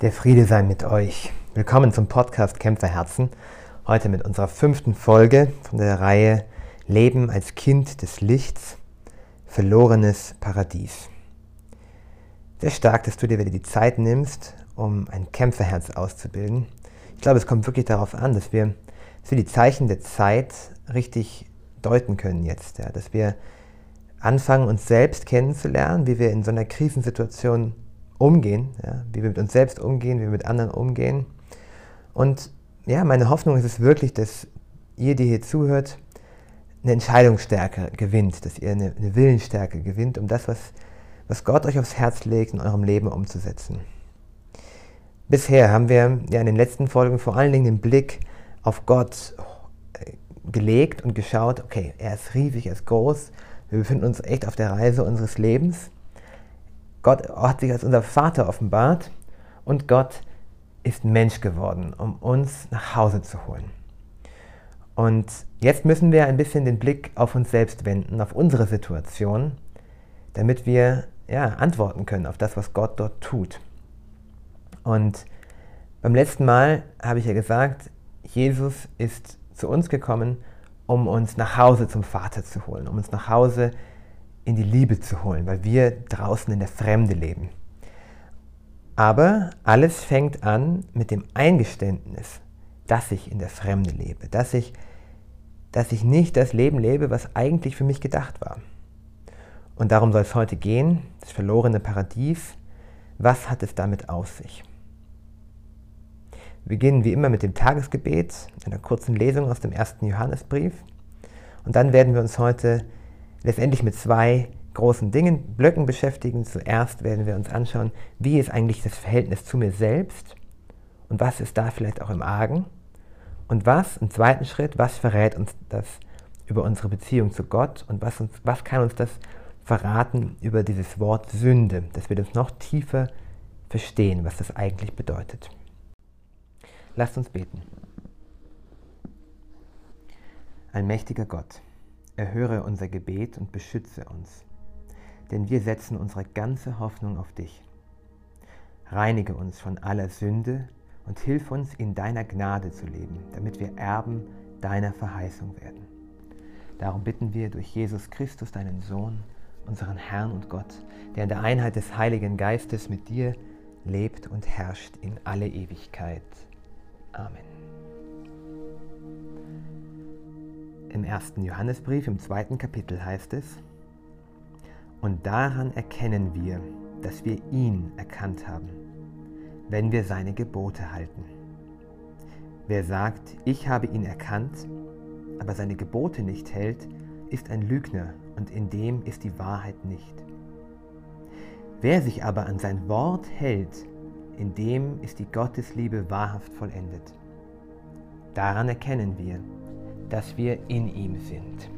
Der Friede sei mit euch. Willkommen zum Podcast Kämpferherzen. Heute mit unserer fünften Folge von der Reihe Leben als Kind des Lichts, verlorenes Paradies. Sehr stark, dass du dir wieder die Zeit nimmst, um ein Kämpferherz auszubilden. Ich glaube, es kommt wirklich darauf an, dass wir, dass wir die Zeichen der Zeit richtig deuten können jetzt. Ja? Dass wir anfangen, uns selbst kennenzulernen, wie wir in so einer Krisensituation umgehen, ja, wie wir mit uns selbst umgehen, wie wir mit anderen umgehen. Und ja, meine Hoffnung ist es wirklich, dass ihr, die hier zuhört, eine Entscheidungsstärke gewinnt, dass ihr eine, eine Willensstärke gewinnt, um das, was, was Gott euch aufs Herz legt, in eurem Leben umzusetzen. Bisher haben wir ja in den letzten Folgen vor allen Dingen den Blick auf Gott äh, gelegt und geschaut, okay, er ist riesig, er ist groß, wir befinden uns echt auf der Reise unseres Lebens Gott hat sich als unser Vater offenbart und Gott ist Mensch geworden, um uns nach Hause zu holen. Und jetzt müssen wir ein bisschen den Blick auf uns selbst wenden, auf unsere Situation, damit wir ja, antworten können auf das, was Gott dort tut. Und beim letzten Mal habe ich ja gesagt, Jesus ist zu uns gekommen, um uns nach Hause zum Vater zu holen, um uns nach Hause zu in die Liebe zu holen, weil wir draußen in der Fremde leben. Aber alles fängt an mit dem Eingeständnis, dass ich in der Fremde lebe, dass ich, dass ich nicht das Leben lebe, was eigentlich für mich gedacht war. Und darum soll es heute gehen, das verlorene Paradies. Was hat es damit auf sich? Wir beginnen wie immer mit dem Tagesgebet, einer kurzen Lesung aus dem ersten Johannesbrief. Und dann werden wir uns heute letztendlich mit zwei großen Dingen, Blöcken beschäftigen. Zuerst werden wir uns anschauen, wie ist eigentlich das Verhältnis zu mir selbst und was ist da vielleicht auch im Argen. Und was, im zweiten Schritt, was verrät uns das über unsere Beziehung zu Gott und was, uns, was kann uns das verraten über dieses Wort Sünde, dass wir das noch tiefer verstehen, was das eigentlich bedeutet. Lasst uns beten. Ein mächtiger Gott erhöre unser Gebet und beschütze uns, denn wir setzen unsere ganze Hoffnung auf dich. Reinige uns von aller Sünde und hilf uns in deiner Gnade zu leben, damit wir Erben deiner Verheißung werden. Darum bitten wir durch Jesus Christus, deinen Sohn, unseren Herrn und Gott, der in der Einheit des Heiligen Geistes mit dir lebt und herrscht in alle Ewigkeit. Amen. Im ersten Johannesbrief im zweiten Kapitel heißt es, und daran erkennen wir, dass wir ihn erkannt haben, wenn wir seine Gebote halten. Wer sagt, ich habe ihn erkannt, aber seine Gebote nicht hält, ist ein Lügner und in dem ist die Wahrheit nicht. Wer sich aber an sein Wort hält, in dem ist die Gottesliebe wahrhaft vollendet. Daran erkennen wir, dass wir in ihm sind.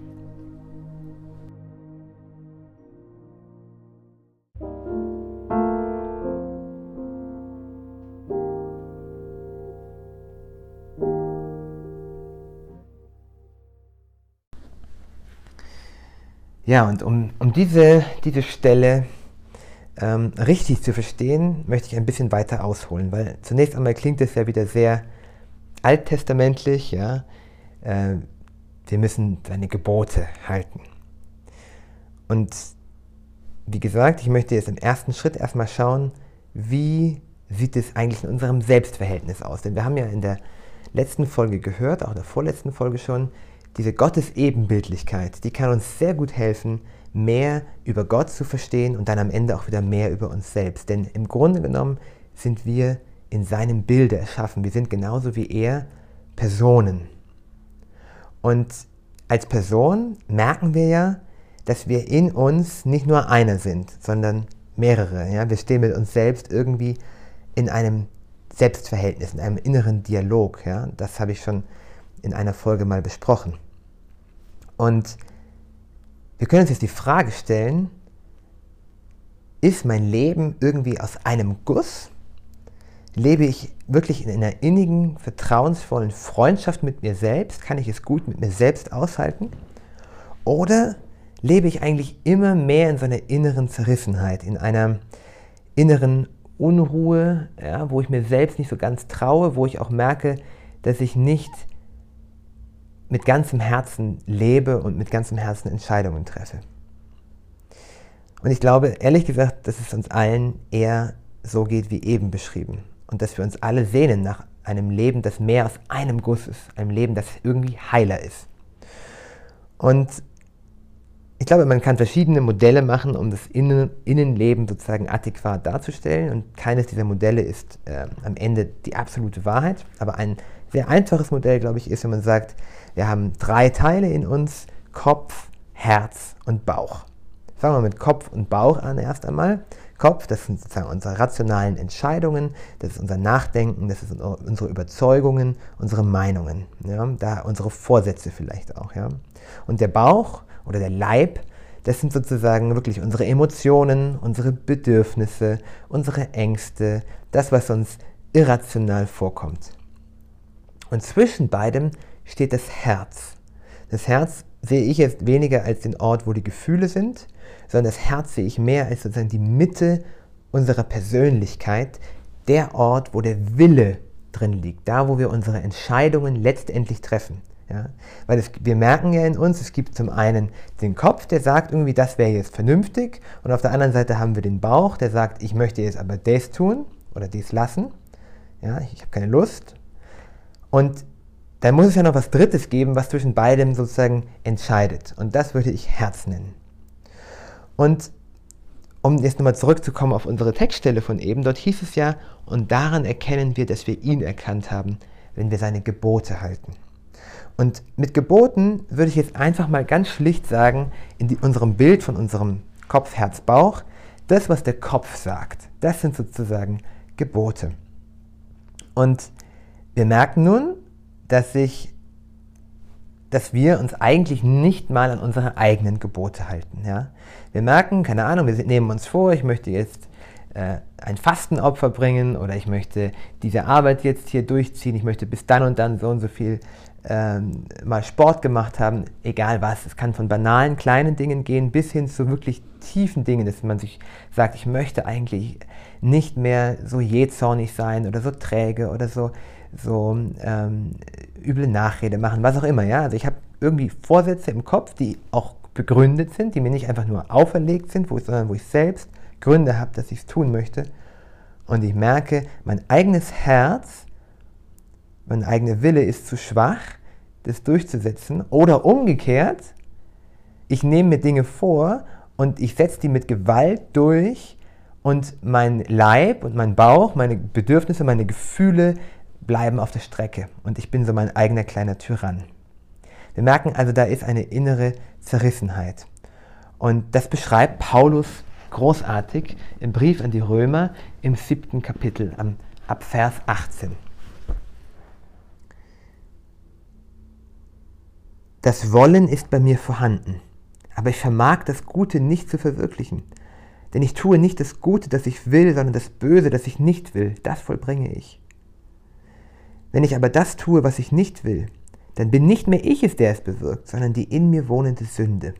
Ja, und um, um diese, diese Stelle ähm, richtig zu verstehen, möchte ich ein bisschen weiter ausholen, weil zunächst einmal klingt es ja wieder sehr alttestamentlich, ja, äh, wir müssen seine Gebote halten. Und wie gesagt, ich möchte jetzt im ersten Schritt erstmal schauen, wie sieht es eigentlich in unserem Selbstverhältnis aus. Denn wir haben ja in der letzten Folge gehört, auch in der vorletzten Folge schon, diese Gottesebenbildlichkeit, die kann uns sehr gut helfen, mehr über Gott zu verstehen und dann am Ende auch wieder mehr über uns selbst. Denn im Grunde genommen sind wir in seinem Bilde erschaffen. Wir sind genauso wie er Personen. Und als Person merken wir ja, dass wir in uns nicht nur einer sind, sondern mehrere. Ja? Wir stehen mit uns selbst irgendwie in einem Selbstverhältnis, in einem inneren Dialog. Ja? Das habe ich schon in einer Folge mal besprochen. Und wir können uns jetzt die Frage stellen, ist mein Leben irgendwie aus einem Guss Lebe ich wirklich in einer innigen, vertrauensvollen Freundschaft mit mir selbst? Kann ich es gut mit mir selbst aushalten? Oder lebe ich eigentlich immer mehr in so einer inneren Zerrissenheit, in einer inneren Unruhe, ja, wo ich mir selbst nicht so ganz traue, wo ich auch merke, dass ich nicht mit ganzem Herzen lebe und mit ganzem Herzen Entscheidungen treffe. Und ich glaube, ehrlich gesagt, dass es uns allen eher so geht wie eben beschrieben. Und dass wir uns alle sehnen nach einem Leben, das mehr aus einem Guss ist, einem Leben, das irgendwie heiler ist. Und ich glaube, man kann verschiedene Modelle machen, um das Innen Innenleben sozusagen adäquat darzustellen. Und keines dieser Modelle ist äh, am Ende die absolute Wahrheit. Aber ein sehr einfaches Modell, glaube ich, ist, wenn man sagt, wir haben drei Teile in uns, Kopf, Herz und Bauch. Fangen wir mit Kopf und Bauch an erst einmal. Kopf, das sind sozusagen unsere rationalen Entscheidungen, das ist unser Nachdenken, das sind unsere Überzeugungen, unsere Meinungen, ja, da unsere Vorsätze vielleicht auch. Ja. Und der Bauch oder der Leib, das sind sozusagen wirklich unsere Emotionen, unsere Bedürfnisse, unsere Ängste, das, was uns irrational vorkommt. Und zwischen beidem steht das Herz. Das Herz sehe ich jetzt weniger als den Ort, wo die Gefühle sind, sondern das Herz sehe ich mehr als sozusagen die Mitte unserer Persönlichkeit, der Ort, wo der Wille drin liegt, da, wo wir unsere Entscheidungen letztendlich treffen. Ja? Weil es, wir merken ja in uns, es gibt zum einen den Kopf, der sagt irgendwie, das wäre jetzt vernünftig, und auf der anderen Seite haben wir den Bauch, der sagt, ich möchte jetzt aber das tun oder dies lassen. Ja, ich habe keine Lust. Und dann muss es ja noch was Drittes geben, was zwischen beidem sozusagen entscheidet. Und das würde ich Herz nennen. Und um jetzt nochmal zurückzukommen auf unsere Textstelle von eben, dort hieß es ja, und daran erkennen wir, dass wir ihn erkannt haben, wenn wir seine Gebote halten. Und mit Geboten würde ich jetzt einfach mal ganz schlicht sagen, in die, unserem Bild von unserem Kopf, Herz, Bauch, das, was der Kopf sagt, das sind sozusagen Gebote. Und wir merken nun, dass sich dass wir uns eigentlich nicht mal an unsere eigenen Gebote halten. Ja? Wir merken, keine Ahnung, wir nehmen uns vor, ich möchte jetzt äh, ein Fastenopfer bringen oder ich möchte diese Arbeit jetzt hier durchziehen, ich möchte bis dann und dann so und so viel ähm, mal Sport gemacht haben, egal was. Es kann von banalen kleinen Dingen gehen bis hin zu wirklich tiefen Dingen, dass man sich sagt, ich möchte eigentlich nicht mehr so jähzornig sein oder so träge oder so so ähm, üble Nachrede machen, was auch immer. Ja? Also ich habe irgendwie Vorsätze im Kopf, die auch begründet sind, die mir nicht einfach nur auferlegt sind, wo sondern wo ich selbst Gründe habe, dass ich es tun möchte. Und ich merke, mein eigenes Herz, mein eigener Wille ist zu schwach, das durchzusetzen. Oder umgekehrt, ich nehme mir Dinge vor und ich setze die mit Gewalt durch und mein Leib und mein Bauch, meine Bedürfnisse, meine Gefühle bleiben auf der Strecke und ich bin so mein eigener kleiner Tyrann. Wir merken also, da ist eine innere Zerrissenheit. Und das beschreibt Paulus großartig im Brief an die Römer im siebten Kapitel ab Vers 18. Das Wollen ist bei mir vorhanden, aber ich vermag das Gute nicht zu verwirklichen. Denn ich tue nicht das Gute, das ich will, sondern das Böse, das ich nicht will, das vollbringe ich. Wenn ich aber das tue, was ich nicht will, dann bin nicht mehr ich es, der es bewirkt, sondern die in mir wohnende Sünde.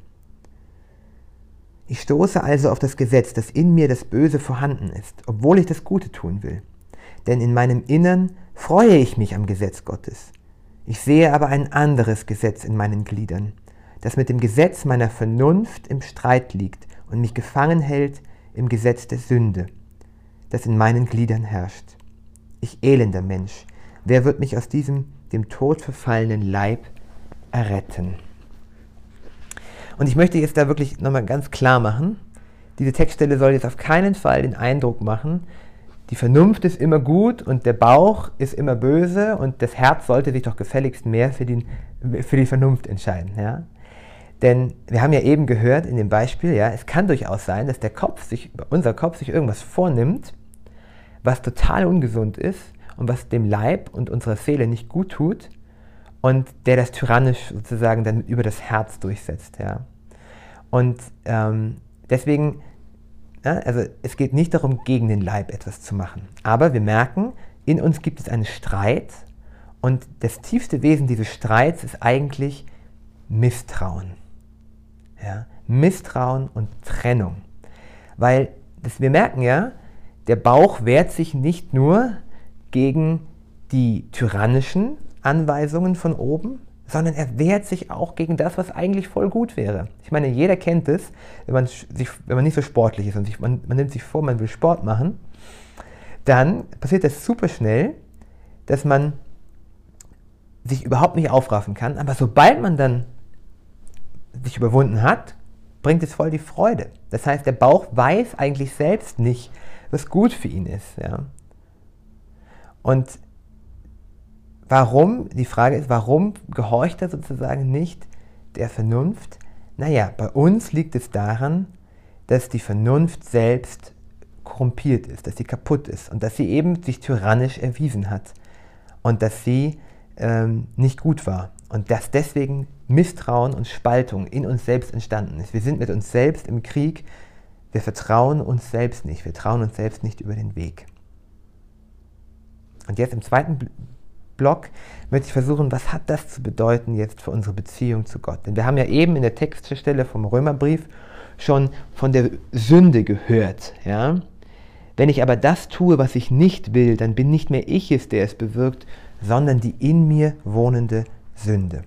Ich stoße also auf das Gesetz, dass in mir das Böse vorhanden ist, obwohl ich das Gute tun will. Denn in meinem Innern freue ich mich am Gesetz Gottes. Ich sehe aber ein anderes Gesetz in meinen Gliedern, das mit dem Gesetz meiner Vernunft im Streit liegt und mich gefangen hält im Gesetz der Sünde, das in meinen Gliedern herrscht. Ich elender Mensch, Wer wird mich aus diesem dem Tod verfallenen Leib erretten? Und ich möchte jetzt da wirklich nochmal ganz klar machen, diese Textstelle soll jetzt auf keinen Fall den Eindruck machen, die Vernunft ist immer gut und der Bauch ist immer böse und das Herz sollte sich doch gefälligst mehr für, den, für die Vernunft entscheiden. Ja? Denn wir haben ja eben gehört in dem Beispiel, ja, es kann durchaus sein, dass der Kopf sich, unser Kopf sich irgendwas vornimmt, was total ungesund ist und was dem Leib und unserer Seele nicht gut tut und der das tyrannisch sozusagen dann über das Herz durchsetzt. Ja. Und ähm, deswegen, ja, also es geht nicht darum, gegen den Leib etwas zu machen. Aber wir merken, in uns gibt es einen Streit und das tiefste Wesen dieses Streits ist eigentlich Misstrauen. Ja? Misstrauen und Trennung. Weil das, wir merken ja, der Bauch wehrt sich nicht nur gegen die tyrannischen Anweisungen von oben, sondern er wehrt sich auch gegen das, was eigentlich voll gut wäre. Ich meine, jeder kennt es, wenn man, sich, wenn man nicht so sportlich ist und sich, man, man nimmt sich vor, man will Sport machen, dann passiert das super schnell, dass man sich überhaupt nicht aufraffen kann, aber sobald man dann sich überwunden hat, bringt es voll die Freude. Das heißt, der Bauch weiß eigentlich selbst nicht, was gut für ihn ist. Ja? Und warum, die Frage ist, warum gehorcht er sozusagen nicht der Vernunft? Naja, bei uns liegt es daran, dass die Vernunft selbst korrumpiert ist, dass sie kaputt ist und dass sie eben sich tyrannisch erwiesen hat und dass sie ähm, nicht gut war und dass deswegen Misstrauen und Spaltung in uns selbst entstanden ist. Wir sind mit uns selbst im Krieg, wir vertrauen uns selbst nicht, wir trauen uns selbst nicht über den Weg. Und jetzt im zweiten Block möchte ich versuchen, was hat das zu bedeuten jetzt für unsere Beziehung zu Gott? Denn wir haben ja eben in der Textstelle vom Römerbrief schon von der Sünde gehört. Ja? Wenn ich aber das tue, was ich nicht will, dann bin nicht mehr ich es, der es bewirkt, sondern die in mir wohnende Sünde.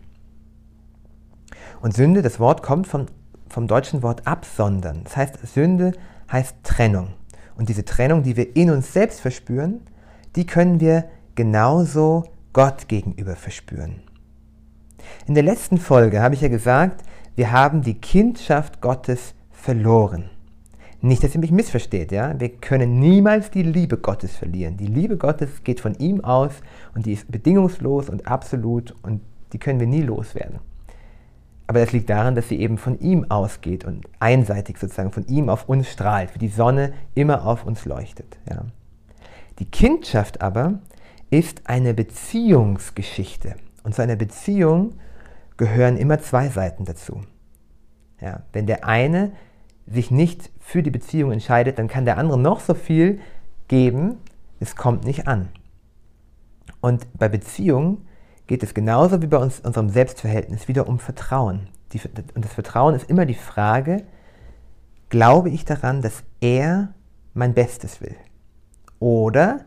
Und Sünde, das Wort kommt vom, vom deutschen Wort absondern. Das heißt, Sünde heißt Trennung. Und diese Trennung, die wir in uns selbst verspüren, die können wir genauso Gott gegenüber verspüren. In der letzten Folge habe ich ja gesagt, wir haben die Kindschaft Gottes verloren. Nicht, dass ihr mich missversteht, ja. Wir können niemals die Liebe Gottes verlieren. Die Liebe Gottes geht von ihm aus und die ist bedingungslos und absolut und die können wir nie loswerden. Aber das liegt daran, dass sie eben von ihm ausgeht und einseitig sozusagen von ihm auf uns strahlt, wie die Sonne immer auf uns leuchtet. Ja. Die Kindschaft aber ist eine Beziehungsgeschichte. Und zu einer Beziehung gehören immer zwei Seiten dazu. Ja, wenn der eine sich nicht für die Beziehung entscheidet, dann kann der andere noch so viel geben, es kommt nicht an. Und bei Beziehungen geht es genauso wie bei uns, unserem Selbstverhältnis wieder um Vertrauen. Die, und das Vertrauen ist immer die Frage, glaube ich daran, dass er mein Bestes will? Oder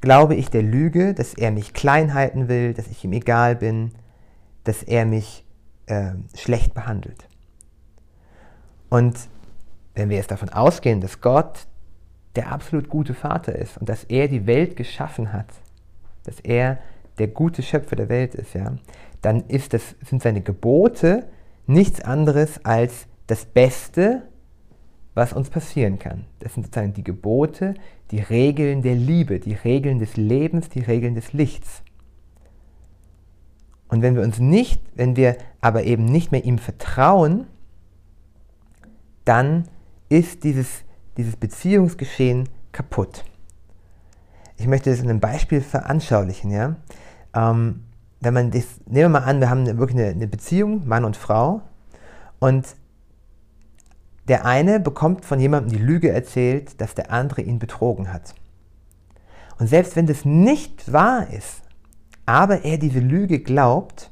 glaube ich der Lüge, dass er mich klein halten will, dass ich ihm egal bin, dass er mich äh, schlecht behandelt? Und wenn wir jetzt davon ausgehen, dass Gott der absolut gute Vater ist und dass er die Welt geschaffen hat, dass er der gute Schöpfer der Welt ist, ja, dann ist das, sind seine Gebote nichts anderes als das Beste, was uns passieren kann. Das sind sozusagen die Gebote, die Regeln der Liebe, die Regeln des Lebens, die Regeln des Lichts. Und wenn wir uns nicht, wenn wir aber eben nicht mehr ihm vertrauen, dann ist dieses, dieses Beziehungsgeschehen kaputt. Ich möchte das in einem Beispiel veranschaulichen. Ja? Ähm, wenn man das, nehmen wir mal an, wir haben wirklich eine, eine Beziehung, Mann und Frau, und der eine bekommt von jemandem die Lüge erzählt, dass der andere ihn betrogen hat. Und selbst wenn das nicht wahr ist, aber er diese Lüge glaubt,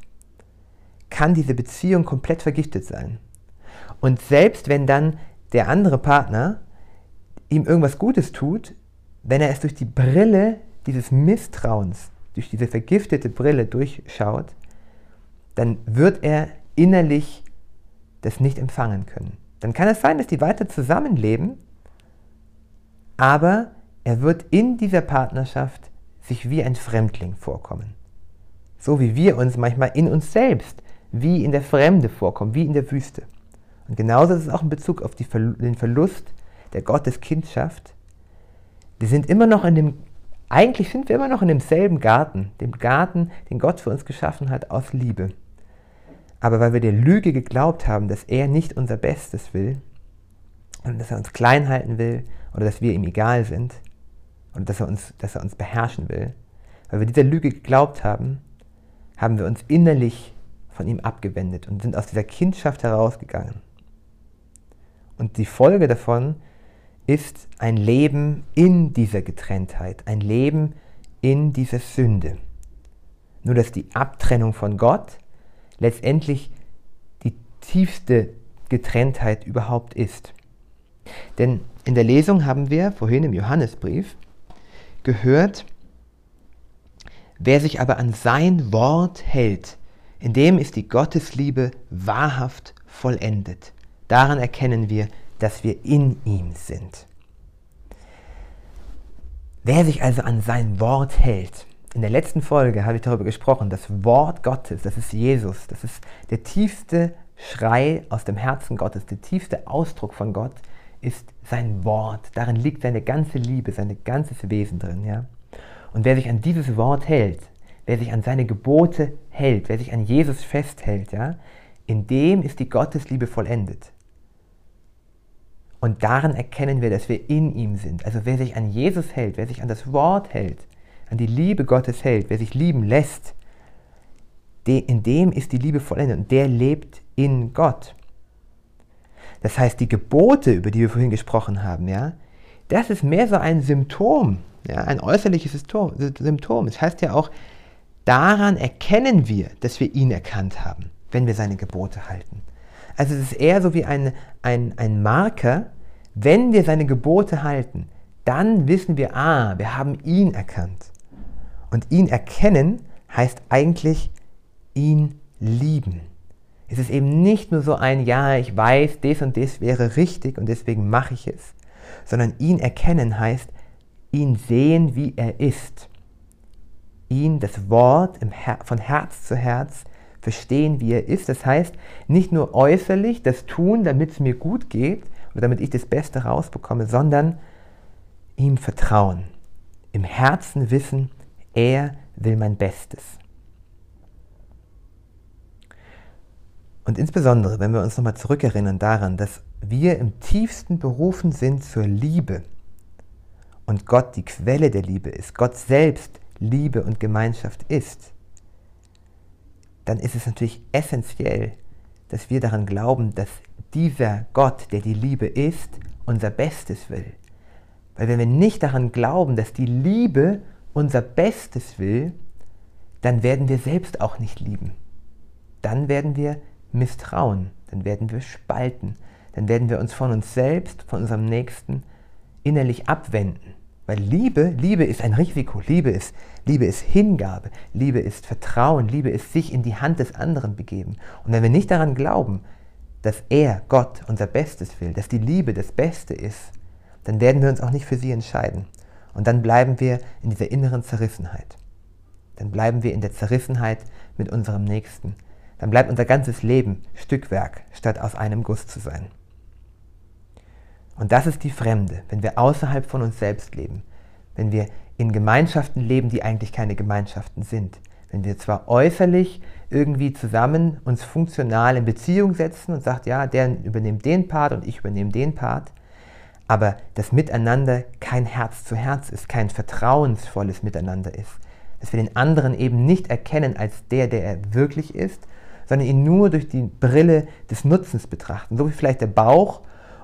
kann diese Beziehung komplett vergiftet sein. Und selbst wenn dann der andere Partner ihm irgendwas Gutes tut, wenn er es durch die Brille dieses Misstrauens, durch diese vergiftete Brille durchschaut, dann wird er innerlich das nicht empfangen können. Dann kann es sein, dass die weiter zusammenleben, aber er wird in dieser Partnerschaft sich wie ein Fremdling vorkommen. So wie wir uns manchmal in uns selbst wie in der Fremde vorkommen, wie in der Wüste. Und genauso ist es auch in Bezug auf die, den Verlust der Gotteskindschaft. Wir sind immer noch in dem, eigentlich sind wir immer noch in demselben Garten, dem Garten, den Gott für uns geschaffen hat aus Liebe. Aber weil wir der Lüge geglaubt haben, dass er nicht unser Bestes will und dass er uns klein halten will oder dass wir ihm egal sind oder dass er uns, dass er uns beherrschen will, weil wir dieser Lüge geglaubt haben, haben wir uns innerlich von ihm abgewendet und sind aus dieser Kindschaft herausgegangen. Und die Folge davon ist ein Leben in dieser Getrenntheit, ein Leben in dieser Sünde. Nur dass die Abtrennung von Gott letztendlich die tiefste Getrenntheit überhaupt ist. Denn in der Lesung haben wir vorhin im Johannesbrief gehört, wer sich aber an sein Wort hält, in dem ist die Gottesliebe wahrhaft vollendet. Daran erkennen wir, dass wir in ihm sind. Wer sich also an sein Wort hält, in der letzten Folge habe ich darüber gesprochen, das Wort Gottes, das ist Jesus, das ist der tiefste Schrei aus dem Herzen Gottes, der tiefste Ausdruck von Gott ist sein Wort. Darin liegt seine ganze Liebe, sein ganzes Wesen drin. Ja? Und wer sich an dieses Wort hält, wer sich an seine Gebote hält, wer sich an Jesus festhält, ja, in dem ist die Gottesliebe vollendet. Und darin erkennen wir, dass wir in ihm sind. Also wer sich an Jesus hält, wer sich an das Wort hält, an die Liebe Gottes hält, wer sich lieben lässt, in dem ist die Liebe vollendet und der lebt in Gott. Das heißt, die Gebote, über die wir vorhin gesprochen haben, ja, das ist mehr so ein Symptom, ja, ein äußerliches Symptom. Das heißt ja auch, daran erkennen wir, dass wir ihn erkannt haben, wenn wir seine Gebote halten. Also es ist eher so wie ein, ein, ein Marker, wenn wir seine Gebote halten, dann wissen wir, ah, wir haben ihn erkannt. Und ihn erkennen heißt eigentlich ihn lieben. Es ist eben nicht nur so ein, ja, ich weiß, das und das wäre richtig und deswegen mache ich es, sondern ihn erkennen heißt, ihn sehen, wie er ist. Ihn, das Wort Her von Herz zu Herz verstehen, wie er ist. Das heißt, nicht nur äußerlich das tun, damit es mir gut geht oder damit ich das Beste rausbekomme, sondern ihm vertrauen. Im Herzen wissen, er will mein Bestes. Und insbesondere, wenn wir uns nochmal zurückerinnern daran, dass wir im tiefsten berufen sind zur Liebe und Gott die Quelle der Liebe ist, Gott selbst Liebe und Gemeinschaft ist, dann ist es natürlich essentiell, dass wir daran glauben, dass dieser Gott, der die Liebe ist, unser Bestes will. Weil wenn wir nicht daran glauben, dass die Liebe unser Bestes will, dann werden wir selbst auch nicht lieben. Dann werden wir misstrauen, dann werden wir spalten, dann werden wir uns von uns selbst, von unserem Nächsten innerlich abwenden. Weil Liebe, Liebe ist ein Risiko, Liebe ist, Liebe ist Hingabe, Liebe ist Vertrauen, Liebe ist sich in die Hand des anderen begeben. Und wenn wir nicht daran glauben, dass er, Gott, unser Bestes will, dass die Liebe das Beste ist, dann werden wir uns auch nicht für sie entscheiden. Und dann bleiben wir in dieser inneren Zerrissenheit. Dann bleiben wir in der Zerrissenheit mit unserem Nächsten dann bleibt unser ganzes Leben Stückwerk, statt aus einem Guss zu sein. Und das ist die Fremde, wenn wir außerhalb von uns selbst leben, wenn wir in Gemeinschaften leben, die eigentlich keine Gemeinschaften sind, wenn wir zwar äußerlich irgendwie zusammen uns funktional in Beziehung setzen und sagt, ja, der übernimmt den Part und ich übernehme den Part, aber das Miteinander kein Herz zu Herz ist, kein vertrauensvolles Miteinander ist, dass wir den anderen eben nicht erkennen als der, der er wirklich ist, sondern ihn nur durch die Brille des Nutzens betrachten. So wie vielleicht der Bauch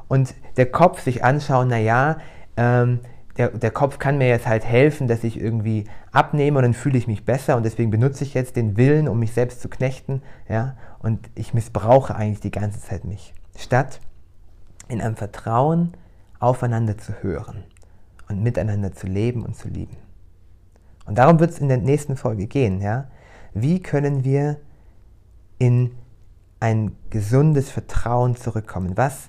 und der Kopf sich anschauen, naja, ähm, der, der Kopf kann mir jetzt halt helfen, dass ich irgendwie abnehme und dann fühle ich mich besser und deswegen benutze ich jetzt den Willen, um mich selbst zu knechten, ja, und ich missbrauche eigentlich die ganze Zeit mich. Statt in einem Vertrauen aufeinander zu hören und miteinander zu leben und zu lieben. Und darum wird es in der nächsten Folge gehen, ja. Wie können wir in ein gesundes Vertrauen zurückkommen. Was,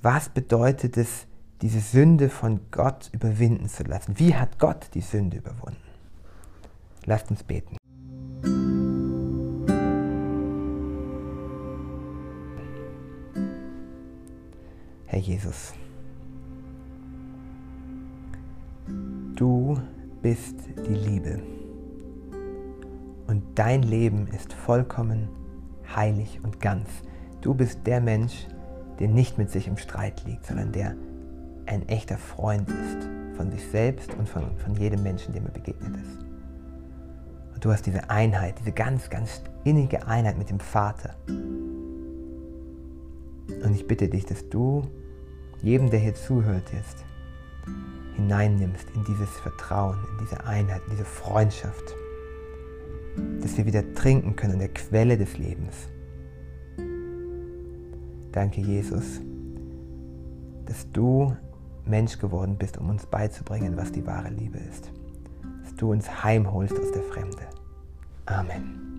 was bedeutet es, diese Sünde von Gott überwinden zu lassen? Wie hat Gott die Sünde überwunden? Lasst uns beten. Herr Jesus, du bist die Liebe und dein Leben ist vollkommen heilig und ganz. Du bist der Mensch, der nicht mit sich im Streit liegt, sondern der ein echter Freund ist von sich selbst und von, von jedem Menschen, dem er begegnet ist. Und du hast diese Einheit, diese ganz, ganz innige Einheit mit dem Vater. Und ich bitte dich, dass du jedem, der hier zuhört, jetzt hineinnimmst in dieses Vertrauen, in diese Einheit, in diese Freundschaft dass wir wieder trinken können an der Quelle des Lebens. Danke, Jesus, dass du Mensch geworden bist, um uns beizubringen, was die wahre Liebe ist. Dass du uns heimholst aus der Fremde. Amen.